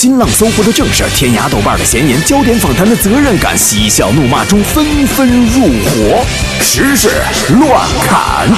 新浪、搜狐的正事，天涯、豆瓣的闲言，焦点访谈的责任感，嬉笑怒骂中纷纷入伙，时事乱砍。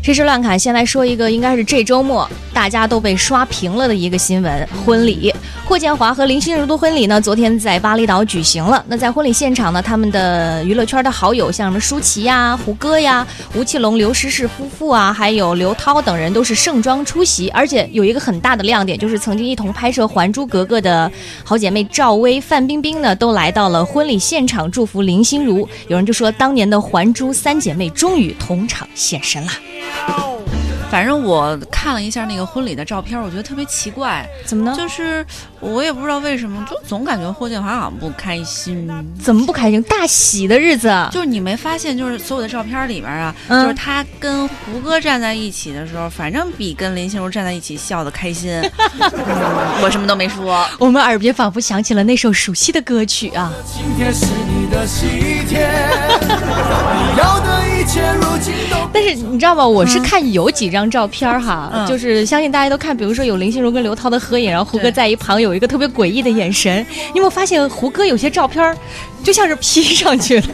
时事乱砍，先来说一个，应该是这周末大家都被刷屏了的一个新闻：婚礼。霍建华和林心如的婚礼呢，昨天在巴厘岛举行了。那在婚礼现场呢，他们的娱乐圈的好友，像什么舒淇呀、胡歌呀、吴奇隆、刘诗诗夫妇啊，还有刘涛等人，都是盛装出席。而且有一个很大的亮点，就是曾经一同拍摄《还珠格格》的好姐妹赵薇、范冰冰呢，都来到了婚礼现场祝福林心如。有人就说，当年的还珠三姐妹终于同场现身了。反正我看了一下那个婚礼的照片，我觉得特别奇怪。怎么呢？就是我也不知道为什么，就总感觉霍建华好像不开心。怎么不开心？大喜的日子，就是你没发现，就是所有的照片里边啊，就是他跟胡歌站在一起的时候，反正比跟林心如站在一起笑的开心。我什么都没说，我们耳边仿佛响起了那首熟悉的歌曲啊。今天是你的喜天，你要的一。但是你知道吗？我是看有几张照片哈，就是相信大家都看，比如说有林心如跟刘涛的合影，然后胡歌在一旁有一个特别诡异的眼神。你有没有发现胡歌有些照片 就像是 P 上去了？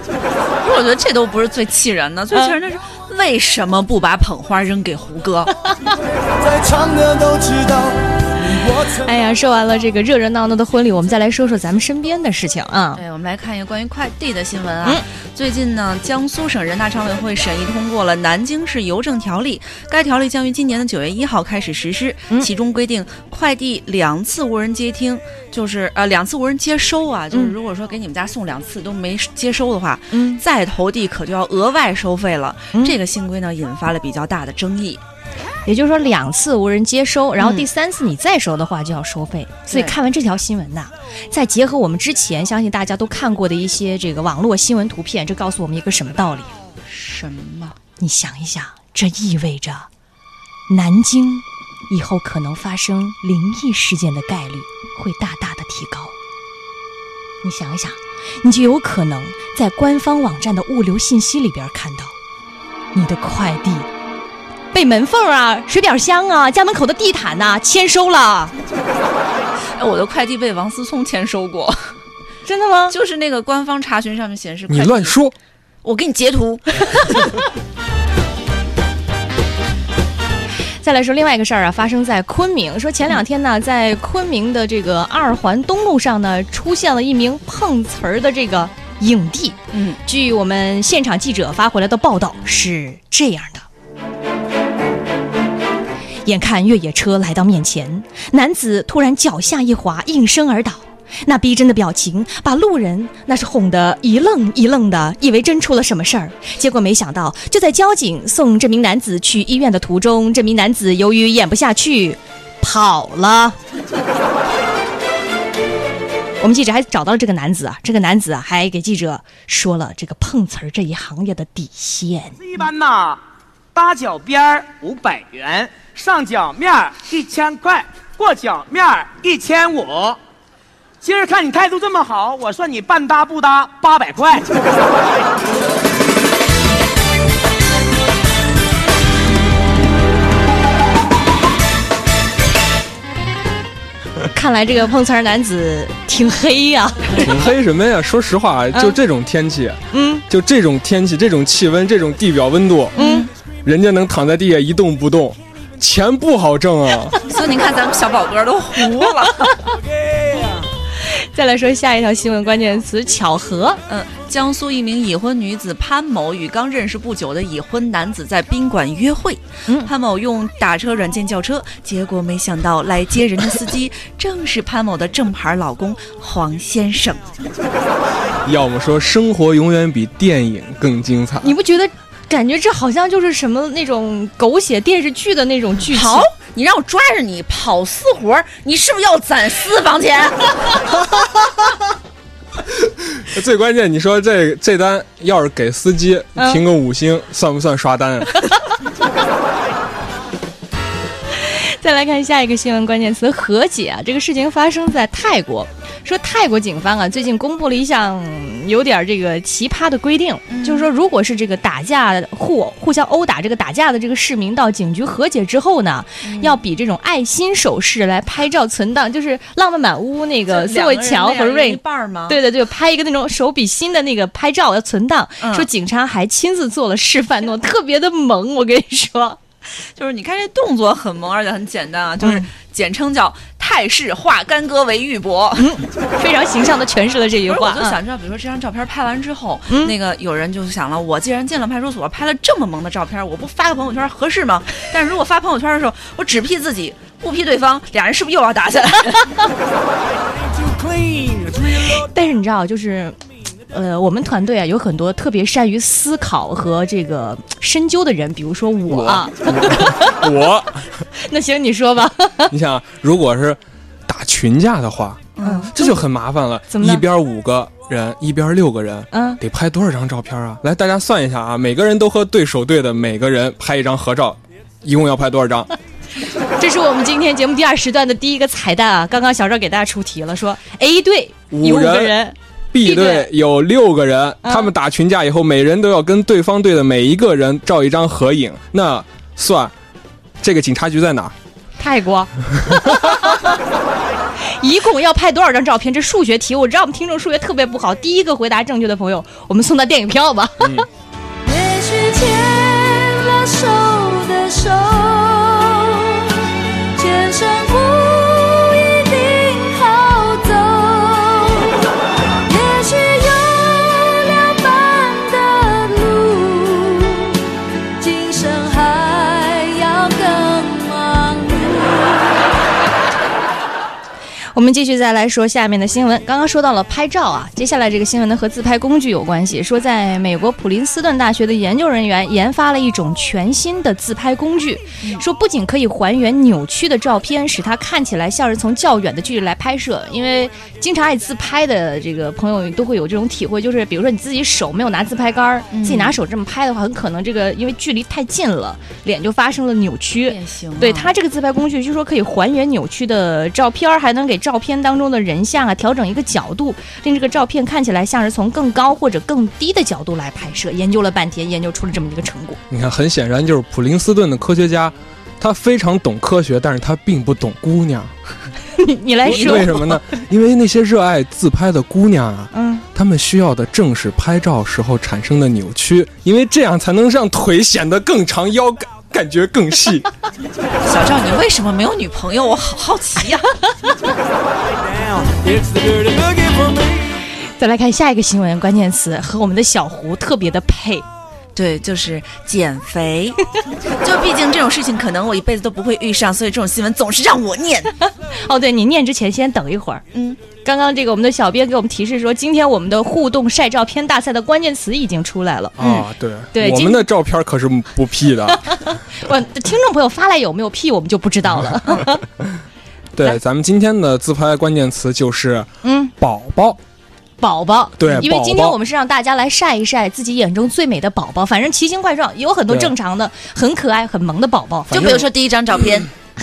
我觉得这都不是最气人的，最气人的是为什么不把捧花扔给胡歌？在场的都知道。哎呀，说完了这个热热闹闹的婚礼，我们再来说说咱们身边的事情啊。对，我们来看一个关于快递的新闻啊。最近呢，江苏省人大常委会审议通过了《南京市邮政条例》，该条例将于今年的九月一号开始实施。其中规定，快递两次无人接听，就是呃两次无人接收啊，就是如果说给你们家送两次都没接收的话，嗯，再投递可就要额外收费了。这个新规呢，引发了比较大的争议。也就是说，两次无人接收，然后第三次你再收的话就要收费。所以看完这条新闻呐，再结合我们之前相信大家都看过的一些这个网络新闻图片，这告诉我们一个什么道理？什么？你想一想，这意味着南京以后可能发生灵异事件的概率会大大的提高。你想一想，你就有可能在官方网站的物流信息里边看到你的快递。被门缝啊、水表箱啊、家门口的地毯呐签收了。我的快递被王思聪签收过，真的吗？就是那个官方查询上面显示。你乱说！我给你截图。再来说另外一个事儿啊，发生在昆明。说前两天呢，在昆明的这个二环东路上呢，出现了一名碰瓷儿的这个影帝。嗯，据我们现场记者发回来的报道是这样的。眼看越野车来到面前，男子突然脚下一滑，应声而倒。那逼真的表情把路人那是哄得一愣一愣的，以为真出了什么事儿。结果没想到，就在交警送这名男子去医院的途中，这名男子由于演不下去，跑了。我们记者还找到了这个男子啊，这个男子啊还给记者说了这个碰瓷儿这一行业的底线。一般呐，搭脚边儿五百元。上脚面一千块，过脚面一千五。今儿看你态度这么好，我算你半搭不搭八百块。看来这个碰瓷儿男子挺黑呀。挺黑什么呀？说实话，就这种天气，嗯，就这种天气，这种气温，这种地表温度，嗯，人家能躺在地下一动不动。钱不好挣啊，所以你看咱们小宝哥都糊了。再来说下一条新闻关键词：巧合。嗯，江苏一名已婚女子潘某与刚认识不久的已婚男子在宾馆约会。潘某用打车软件叫车，结果没想到来接人的司机 正是潘某的正牌老公黄先生。要么说生活永远比电影更精彩，你不觉得？感觉这好像就是什么那种狗血电视剧的那种剧情。好，你让我抓着你跑私活你是不是要攒私房钱？最关键，你说这这单要是给司机评个五星，算不算刷单？再来看下一个新闻关键词：和解啊！这个事情发生在泰国。说泰国警方啊，最近公布了一项有点这个奇葩的规定，就是说，如果是这个打架互互相殴打这个打架的这个市民到警局和解之后呢，要比这种爱心手势来拍照存档，就是浪漫满屋那个苏慧乔和瑞半吗？对对对，拍一个那种手比心的那个拍照要存档。说警察还亲自做了示范，弄特别的萌。我跟你说。就是你看这动作很萌，而且很简单啊，就是简称叫泰式化干戈为玉帛，非常形象的诠释了这句话。我就想知道，比如说这张照片拍完之后，那个有人就想了，我既然进了派出所，拍了这么萌的照片，我不发个朋友圈合适吗？但是如果发朋友圈的时候，我只 P 自己，不 P 对方，俩人是不是又要打起来？但是你知道，就是。呃，我们团队啊有很多特别善于思考和这个深究的人，比如说我。我。那行，你说吧。你想，如果是打群架的话，嗯，这就很麻烦了。怎么？一边五个人，一边六个人，嗯，得拍多少张照片啊？来，大家算一下啊，每个人都和对手队的每个人拍一张合照，一共要拍多少张？这是我们今天节目第二时段的第一个彩蛋啊！刚刚小赵给大家出题了，说 A 队五个人。B 队有六个人，他们打群架以后，每人都要跟对方队的每一个人照一张合影。那算，这个警察局在哪？泰国。一共要拍多少张照片？这数学题，我知道我们听众数学特别不好。第一个回答正确的朋友，我们送他电影票吧。我 们继续再来说下面的新闻。刚刚说到了拍照啊，接下来这个新闻呢和自拍工具有关系。说在美国普林斯顿大学的研究人员研发了一种全新的自拍工具，说不仅可以还原扭曲的照片，使它看起来像是从较远的距离来拍摄。因为经常爱自拍的这个朋友都会有这种体会，就是比如说你自己手没有拿自拍杆，自己拿手这么拍的话，很可能这个因为距离太近了，脸就发生了扭曲。对它这个自拍工具，据说可以还原扭曲的照片，还能给。照片当中的人像啊，调整一个角度，令这个照片看起来像是从更高或者更低的角度来拍摄。研究了半天，研究出了这么一个成果。你看，很显然就是普林斯顿的科学家，他非常懂科学，但是他并不懂姑娘。你你来说，为什么呢？因为那些热爱自拍的姑娘啊，嗯，他们需要的正是拍照时候产生的扭曲，因为这样才能让腿显得更长，腰感。觉更细。小赵，你为什么没有女朋友？我好好奇呀。再来看下一个新闻，关键词和我们的小胡特别的配。对，就是减肥。就毕竟这种事情，可能我一辈子都不会遇上，所以这种新闻总是让我念。哦，对你念之前先等一会儿。嗯，刚刚这个我们的小编给我们提示说，今天我们的互动晒照片大赛的关键词已经出来了。啊，对对，我们的照片可是不 P 的。我听众朋友发来有没有 P，我们就不知道了。对，咱们今天的自拍关键词就是嗯，宝宝。宝宝，对，因为今天我们是让大家来晒一晒自己眼中最美的宝宝，反正奇形怪状，也有很多正常的、很可爱、很萌的宝宝。就比如说第一张照片，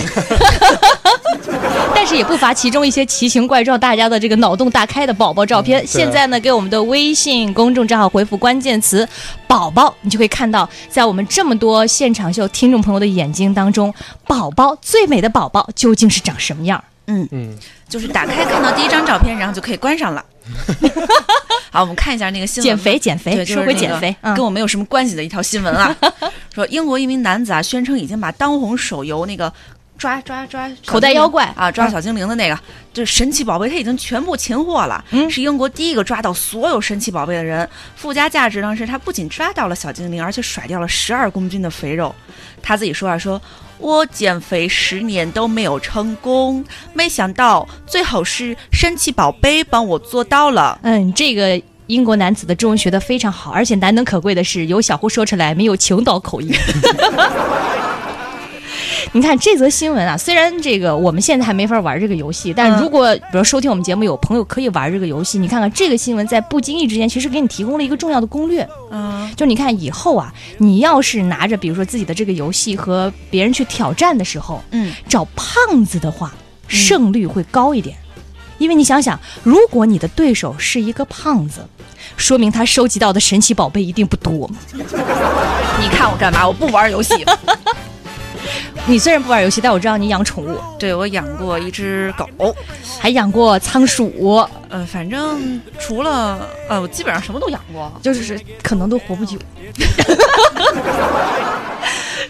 但是也不乏其中一些奇形怪状、大家的这个脑洞大开的宝宝照片。现在呢，给我们的微信公众账号回复关键词“宝宝”，你就可以看到，在我们这么多现场秀听众朋友的眼睛当中，宝宝最美的宝宝究竟是长什么样？嗯嗯，就是打开看到第一张照片，然后就可以关上了。好，我们看一下那个新闻。减肥，减肥，说回减肥，跟我没有什么关系的一条新闻啊。说英国一名男子啊，宣称已经把当红手游那个抓抓抓口袋妖怪啊，抓小精灵的那个，就是神奇宝贝，他已经全部擒获了。嗯，是英国第一个抓到所有神奇宝贝的人。附加价值呢，是他不仅抓到了小精灵，而且甩掉了十二公斤的肥肉。他自己说啊，说。我减肥十年都没有成功，没想到最后是神奇宝贝帮我做到了。嗯，这个英国男子的中文学得非常好，而且难能可贵的是，由小胡说出来没有青岛口音。你看这则新闻啊，虽然这个我们现在还没法玩这个游戏，但如果比如收听我们节目有朋友可以玩这个游戏，你看看这个新闻在不经意之间，其实给你提供了一个重要的攻略。嗯，就你看以后啊，你要是拿着比如说自己的这个游戏和别人去挑战的时候，嗯，找胖子的话，胜率会高一点。因为你想想，如果你的对手是一个胖子，说明他收集到的神奇宝贝一定不多。你看我干嘛？我不玩游戏。你虽然不玩游戏，但我知道你养宠物。对，我养过一只狗，还养过仓鼠。呃，反正除了呃，我基本上什么都养过，就是可能都活不久。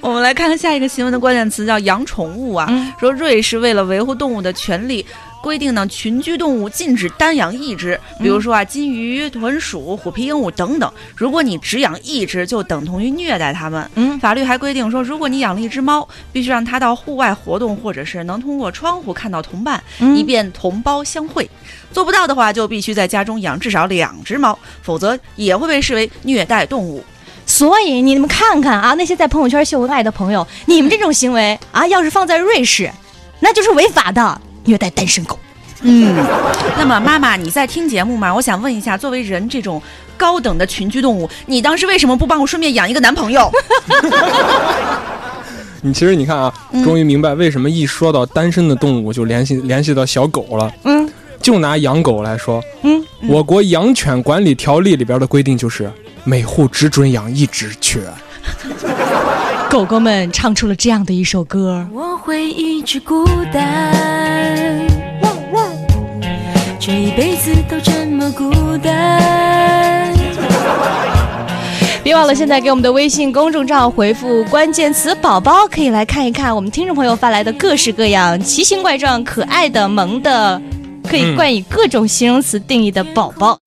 我们来看看下一个新闻的关键词，叫养宠物啊。说瑞士为了维护动物的权利。规定呢，群居动物禁止单养一只，比如说啊，金鱼、豚鼠、虎皮鹦鹉等等。如果你只养一只，就等同于虐待它们。嗯，法律还规定说，如果你养了一只猫，必须让它到户外活动，或者是能通过窗户看到同伴，以便同胞相会。做不到的话，就必须在家中养至少两只猫，否则也会被视为虐待动物。所以你们看看啊，那些在朋友圈秀恩爱的朋友，你们这种行为啊，要是放在瑞士，那就是违法的。虐待单身狗，嗯，那么妈妈你在听节目吗？我想问一下，作为人这种高等的群居动物，你当时为什么不帮我顺便养一个男朋友？你其实你看啊，终于明白为什么一说到单身的动物就联系联系到小狗了。嗯，就拿养狗来说，嗯，我国养犬管理条例里边的规定就是每户只准养一只犬。狗狗们唱出了这样的一首歌。我会一直孤单，子都这么孤单。别忘了，现在给我们的微信公众账号回复关键词“宝宝”，可以来看一看我们听众朋友发来的各式各样、奇形怪状、可爱的、萌的，可以冠以各种形容词定义的宝宝。